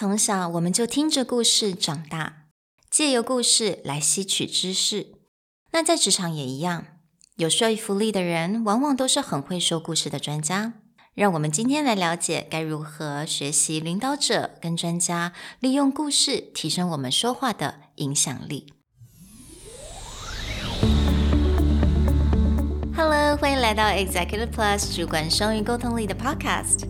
从小我们就听着故事长大，借由故事来吸取知识。那在职场也一样，有说服力的人往往都是很会说故事的专家。让我们今天来了解该如何学习领导者跟专家利用故事提升我们说话的影响力。Hello，欢迎来到 Executive Plus 主管双语沟通力的 Podcast。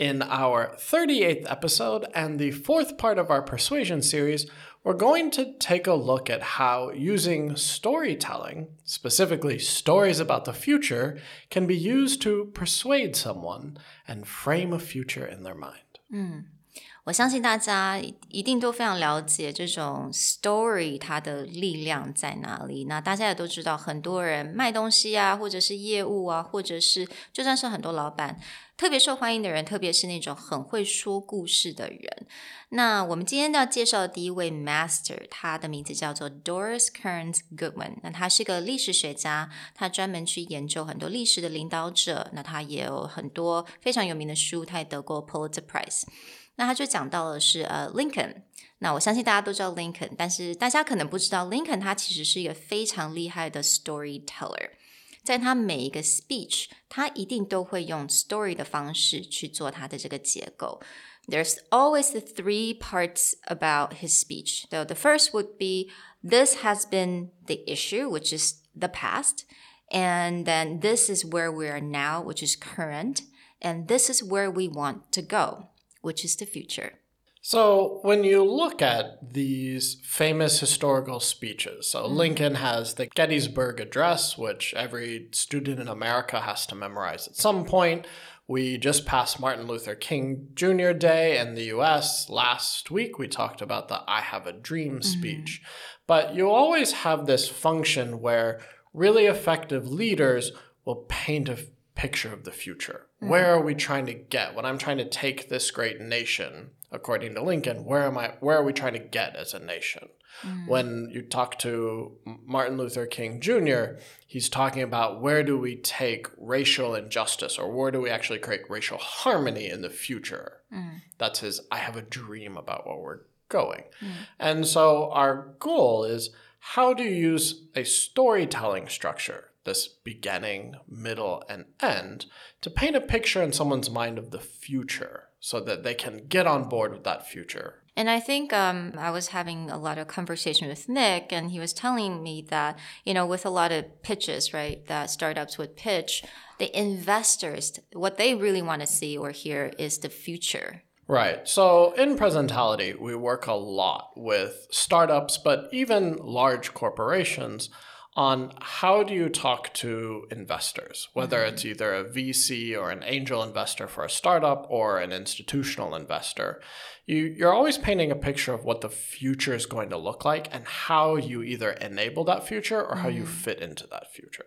In our 38th episode and the fourth part of our persuasion series, we're going to take a look at how using storytelling, specifically stories about the future, can be used to persuade someone and frame a future in their mind. 嗯，我相信大家一定都非常了解这种 story 它的力量在哪里。那大家也都知道，很多人卖东西啊，或者是业务啊，或者是就算是很多老板。 特别受欢迎的人，特别是那种很会说故事的人。那我们今天要介绍的第一位 master，他的名字叫做 Doris Kearns Goodwin。那他是个历史学家，他专门去研究很多历史的领导者。那他也有很多非常有名的书，他也得过 Pulitzer Prize。那他就讲到了是呃 Lincoln。那我相信大家都知道 Lincoln，但是大家可能不知道 Lincoln 他其实是一个非常厉害的 storyteller。在他每一个 speech，他一定都会用 story 的方式去做他的这个结构。There's always the three parts about his speech. So the first would be this has been the issue, which is the past. And then this is where we are now, which is current. And this is where we want to go, which is the future. So, when you look at these famous historical speeches, so mm-hmm. Lincoln has the Gettysburg Address, which every student in America has to memorize at some point. We just passed Martin Luther King Jr. Day in the US. Last week, we talked about the I Have a Dream mm-hmm. speech. But you always have this function where really effective leaders will paint a picture of the future. Mm-hmm. Where are we trying to get? When I'm trying to take this great nation, according to Lincoln, where am I where are we trying to get as a nation? Mm-hmm. When you talk to Martin Luther King Jr., he's talking about where do we take racial injustice or where do we actually create racial harmony in the future? Mm-hmm. That's his I have a dream about where we're going. Mm-hmm. And so our goal is how do you use a storytelling structure this beginning, middle, and end to paint a picture in someone's mind of the future so that they can get on board with that future. And I think um, I was having a lot of conversation with Nick, and he was telling me that, you know, with a lot of pitches, right, that startups would pitch, the investors, what they really want to see or hear is the future. Right. So in Presentality, we work a lot with startups, but even large corporations on how do you talk to investors, whether mm-hmm. it's either a VC or an angel investor for a startup or an institutional investor. You, you're always painting a picture of what the future is going to look like and how you either enable that future or how mm-hmm. you fit into that future.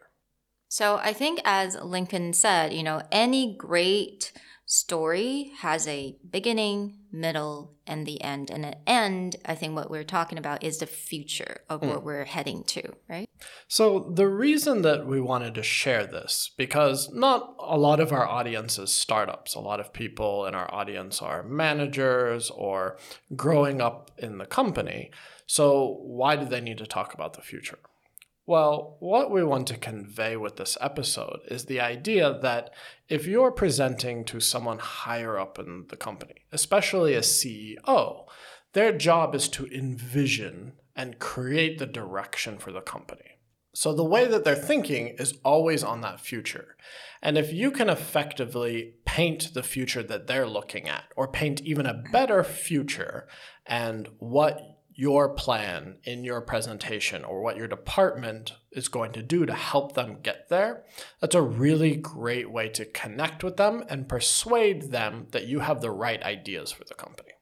So I think, as Lincoln said, you know, any great story has a beginning, middle, and the end. And the end, I think what we're talking about is the future of mm. what we're heading to, right? So, the reason that we wanted to share this, because not a lot of our audience is startups. A lot of people in our audience are managers or growing up in the company. So, why do they need to talk about the future? Well, what we want to convey with this episode is the idea that if you're presenting to someone higher up in the company, especially a CEO, their job is to envision and create the direction for the company. So the way that they're thinking is always on that future. And if you can effectively paint the future that they're looking at, or paint even a better future and what your plan in your presentation or what your department is going to do to help them get there, that's a really great way to connect with them and persuade them that you have the right ideas for the company.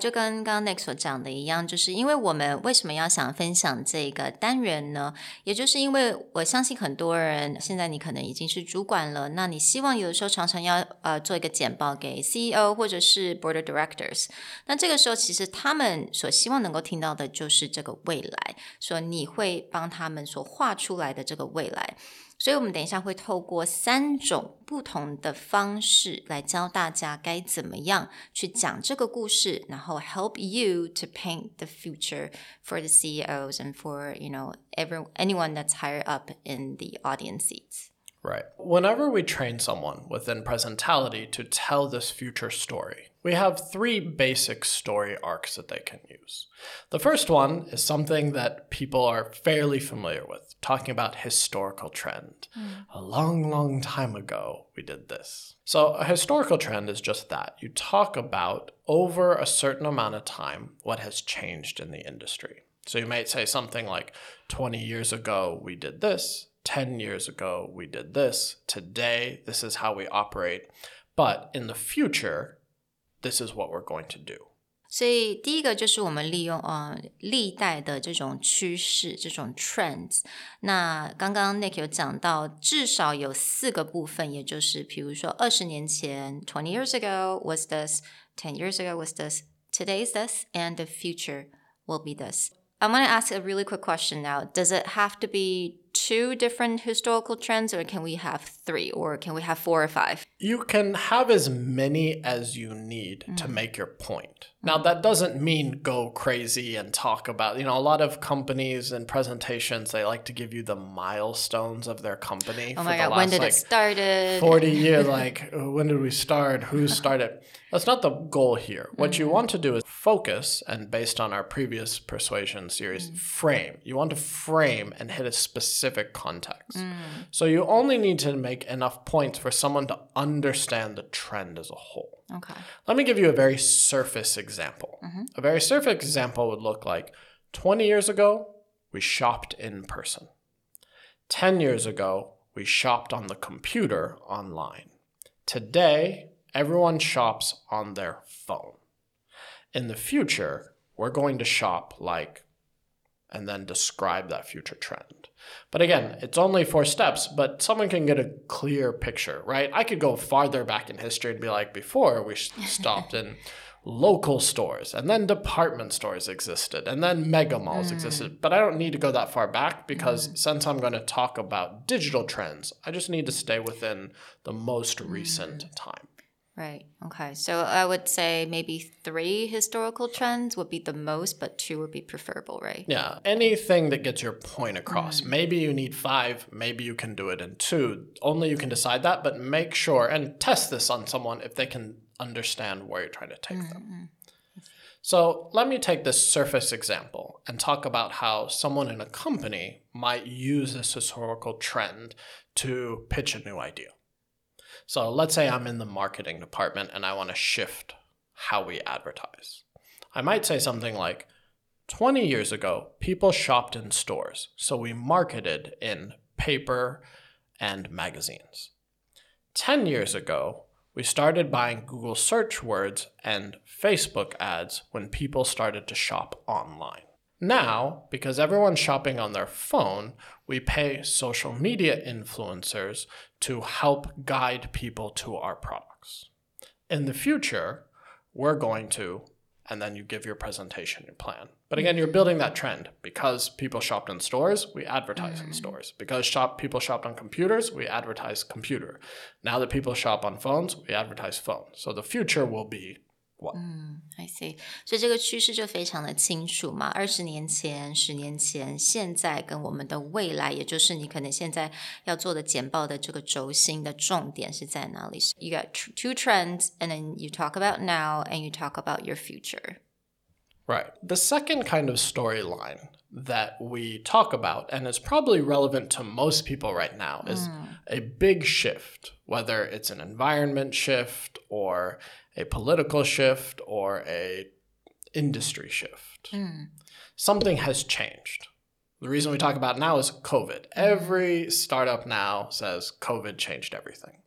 就跟刚刚 Nick 所讲的一样，就是因为我们为什么要想分享这个单元呢？也就是因为我相信很多人现在你可能已经是主管了，那你希望有的时候常常要呃做一个简报给 CEO 或者是 Board of Directors，那这个时候其实他们所希望能够听到的就是这个未来，说你会帮他们所画出来的这个未来。所以，我们等一下会透过三种不同的方式来教大家该怎么样去讲这个故事，然后 help you to paint the future for the CEOs and for you know every anyone that's higher up in the audience seats. Right. Whenever we train someone within presentality to tell this future story, we have three basic story arcs that they can use. The first one is something that people are fairly familiar with, talking about historical trend. Mm. A long, long time ago, we did this. So, a historical trend is just that. You talk about over a certain amount of time what has changed in the industry. So, you might say something like 20 years ago, we did this. 10 years ago, we did this. Today, this is how we operate. But in the future, this is what we're going to do. 所以第一个就是我们利用呃历代的这种趋势，这种 trends。那刚刚 Nick 有讲到，至少有四个部分，也就是比如说二十年前，twenty years ago was this，ten years ago was this，today is this，and the future will be this。I'm going to ask a really quick question now. Does it have to be two different historical trends, or can we have three, or can we have four or five? You can have as many as you need mm. to make your point. Now, that doesn't mean go crazy and talk about, you know, a lot of companies and presentations, they like to give you the milestones of their company. Oh my God, last, when did like, it started? 40 years, like, when did we start? Who started? That's not the goal here. What mm-hmm. you want to do is focus, and based on our previous persuasion series, mm-hmm. frame. You want to frame and hit a specific context. Mm. So you only need to make enough points for someone to understand the trend as a whole. Okay. Let me give you a very surface example. Mm-hmm. A very surface example would look like 20 years ago, we shopped in person. 10 years ago, we shopped on the computer online. Today, everyone shops on their phone. In the future, we're going to shop like, and then describe that future trend. But again, it's only four steps, but someone can get a clear picture, right? I could go farther back in history and be like, before we stopped in local stores, and then department stores existed, and then mega malls mm. existed. But I don't need to go that far back because mm. since I'm going to talk about digital trends, I just need to stay within the most recent mm. time. Right. Okay. So I would say maybe three historical trends would be the most, but two would be preferable, right? Yeah. Anything that gets your point across. Mm. Maybe you need five, maybe you can do it in two. Only you can decide that, but make sure and test this on someone if they can understand where you're trying to take mm-hmm. them. So let me take this surface example and talk about how someone in a company might use this historical trend to pitch a new idea. So let's say I'm in the marketing department and I want to shift how we advertise. I might say something like 20 years ago, people shopped in stores, so we marketed in paper and magazines. 10 years ago, we started buying Google search words and Facebook ads when people started to shop online. Now, because everyone's shopping on their phone, we pay social media influencers to help guide people to our products. In the future, we're going to, and then you give your presentation, your plan. But again, you're building that trend. Because people shopped in stores, we advertise mm-hmm. in stores. Because shop people shopped on computers, we advertise computer. Now that people shop on phones, we advertise phone. So the future will be 嗯，I see，所以这个趋势就非常的清楚嘛。二十年前、十年前、现在跟我们的未来，也就是你可能现在要做的简报的这个轴心的重点是在哪里？You got two trends, and then you talk about now, and you talk about your future. Right. The second kind of storyline that we talk about and is probably relevant to most people right now is mm. a big shift, whether it's an environment shift or a political shift or a industry shift. Mm. Something has changed. The reason we talk about now is COVID. Mm. Every startup now says COVID changed everything.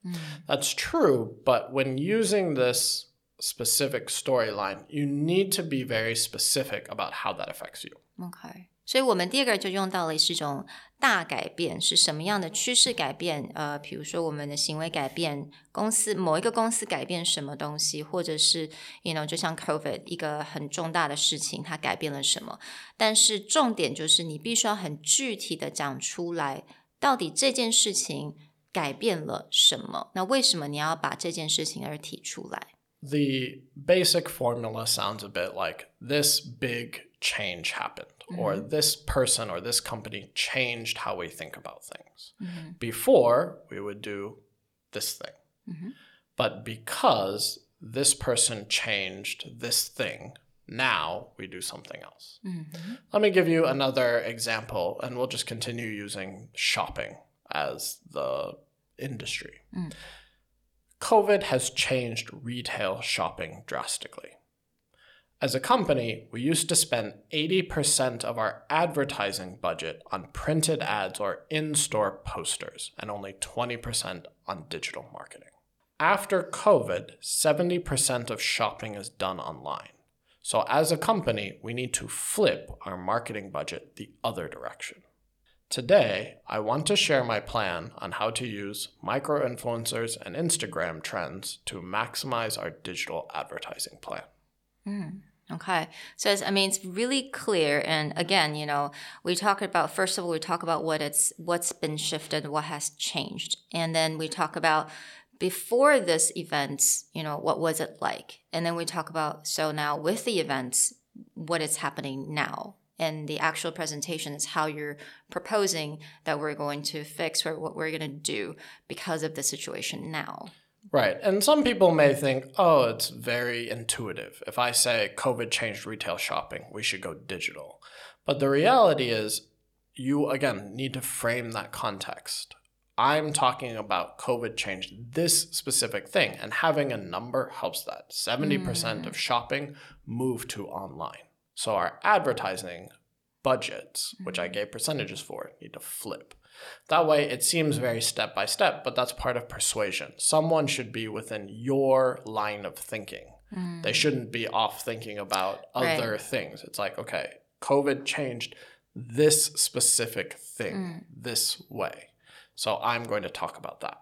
That's true, but when using this specific storyline, you need to be very specific about how that affects you. OK，所以我们第二个就用到了是一种大改变，是什么样的趋势改变？呃，比如说我们的行为改变，公司某一个公司改变什么东西，或者是，you know，就像 COVID 一个很重大的事情，它改变了什么？但是重点就是你必须要很具体的讲出来，到底这件事情改变了什么？那为什么你要把这件事情而提出来？ The basic formula sounds a bit like this big change happened, or mm-hmm. this person or this company changed how we think about things. Mm-hmm. Before, we would do this thing. Mm-hmm. But because this person changed this thing, now we do something else. Let me give you another example, and we'll just continue using shopping as the industry. Mm. COVID has changed retail shopping drastically. As a company, we used to spend 80% of our advertising budget on printed ads or in store posters, and only 20% on digital marketing. After COVID, 70% of shopping is done online. So, as a company, we need to flip our marketing budget the other direction. Today, I want to share my plan on how to use micro influencers and Instagram trends to maximize our digital advertising plan. Hmm. Okay. So I mean it's really clear and again, you know, we talk about first of all we talk about what it's what's been shifted, what has changed. And then we talk about before this events, you know, what was it like? And then we talk about so now with the events, what is happening now. And the actual presentation is how you're proposing that we're going to fix or what we're going to do because of the situation now. Right. And some people may think, oh, it's very intuitive. If I say COVID changed retail shopping, we should go digital. But the reality is, you again need to frame that context. I'm talking about COVID changed this specific thing, and having a number helps that. 70% of mm. shopping moved to online. So our advertising budgets, which I mm. gave percentages for, need to flip. That way, it seems very step by step, but that's part of persuasion. Someone should be within your line of thinking. They mm. shouldn't be off thinking about Right. other things. It's like, okay, COVID changed this specific thing mm. this way. So I'm going to talk about that.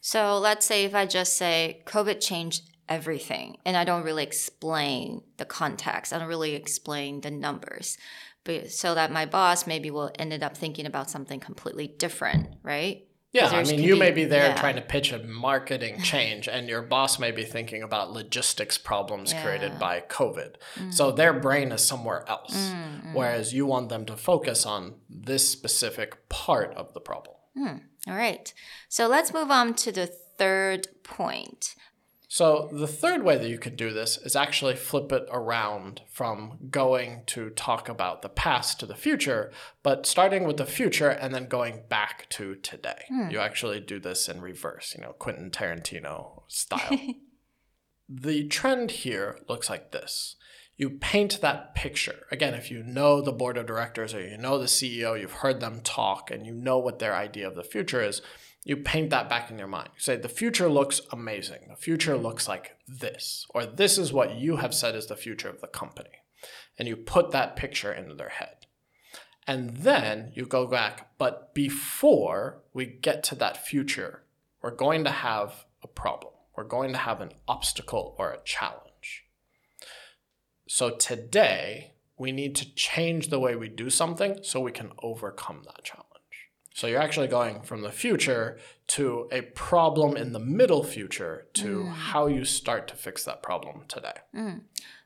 So let's say if I just say COVID changed everything and I don't really explain the context, I don't really explain the numbers. But so that my boss maybe will ended up thinking about something completely different, right? Yeah, I mean, you be- may be there yeah. trying to pitch a marketing change, and your boss may be thinking about logistics problems created by COVID. So mm. their brain is somewhere else, mm, mm. whereas you want them to focus on this specific part of the problem. Hmm, all right. So let's move on to the third point. So the third way that you could do this is actually flip it around from going to talk about the past to the future, but starting with the future and then going back to today. Hmm. You actually do this in reverse, you know, Quentin Tarantino style. the trend here looks like this. You paint that picture. Again, if you know the board of directors or you know the CEO, you've heard them talk and you know what their idea of the future is, you paint that back in your mind. You say, the future looks amazing. The future looks like this, or this is what you have said is the future of the company. And you put that picture into their head. And then you go back, but before we get to that future, we're going to have a problem. We're going to have an obstacle or a challenge. So today, we need to change the way we do something so we can overcome that challenge. So you're actually going from the future to a problem in the middle future to how you start to fix that problem today.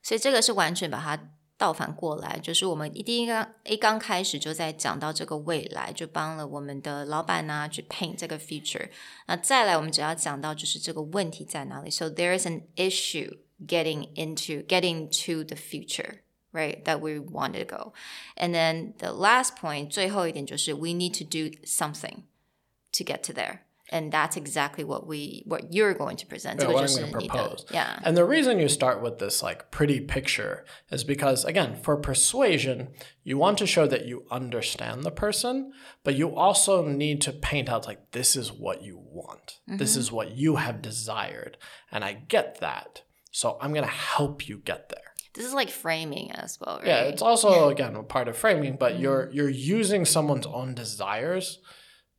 所以这个是完全把它倒反过来，就是我们一第一个一刚开始就在讲到这个未来，就帮了我们的老板呐、去 paint 这个 future。那再来，我们只要讲到就是这个问题在哪里。So there is an issue getting into getting to the future, right? That we want to go. And then the last point, 最后一点就是 we need to do something to get to there. And that's exactly what we what you're going to present. Yeah, 这个 what 就 I'm 是 going to 你的 propose. yeah. And the reason you start with this like pretty picture is because again, for persuasion, you want to show that you understand the person, but you also need to paint out like this is what you want. This is what you have desired, and I get that. So I'm going to help you get there. This is like framing as well, right? Yeah, it's also again a part of framing, but you're mm. you're using someone's own desires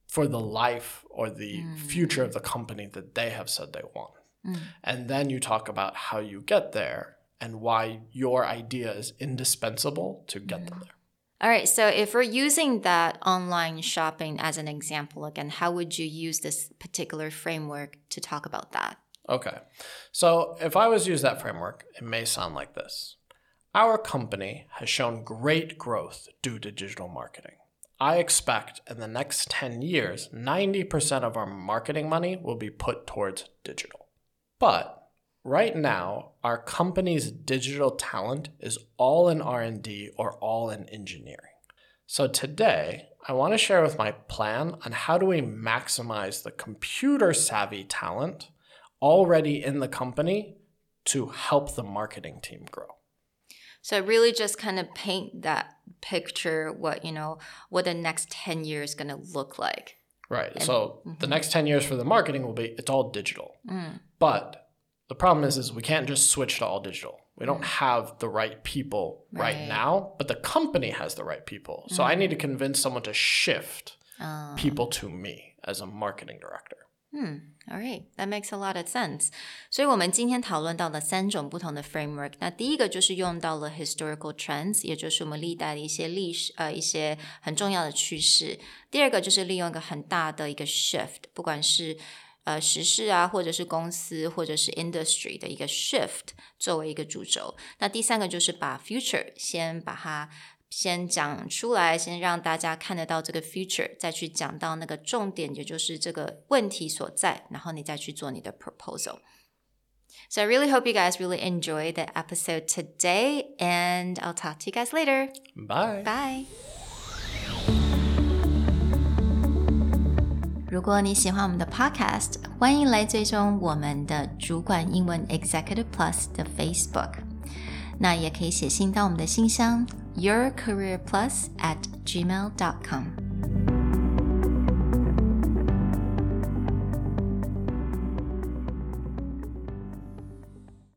for the life or the mm. future of the company that they have said they want. Mm. And then you talk about how you get there and why your idea is indispensable to get them there. All right, so if we're using that online shopping as an example again, how would you use this particular framework to talk about that? Okay. So if I was to use that framework, it may sound like this. Our company has shown great growth due to digital marketing. I expect in the next 10 years, 90% of our marketing money will be put towards digital. But right now, our company's digital talent is all in R&D or all in engineering. So today, I want to share with my plan on how do we maximize the computer savvy talent already in the company to help the marketing team grow. So really just kind of paint that picture what, you know, what the next 10 years is going to look like. Right. So the mm-hmm. next 10 years for the marketing will be it's all digital. Mm. But the problem is is we can't just switch to all digital. We don't mm. have the right people right, Right. now, but the company has the right people. So I mm-hmm. need to convince someone to shift oh. people to me as a marketing director. All right, that makes a lot of sense. 所以我们今天讨论到了三种不同的 framework。那第一个就是用到了 historical trends，也就是我们历代的一些历史呃一些很重要的趋势。第二个就是利用一个很大的一个 shift，不管是呃时事啊，或者是公司或者是 industry 的一个 shift 作为一个主轴。那第三个就是把 future 先把它。 先讲出来，先让大家看得到这个 future，再去讲到那个重点，也就是这个问题所在，然后你再去做你的 proposal。So I really hope you guys really enjoy the episode today, and I'll talk to you guys later. Bye. Bye. 如果你喜欢我们的 podcast，欢迎来追踪我们的主管英文 Executive Plus 的 Facebook。那也可以写信到我们的信箱 yourcareerplus at gmail.com。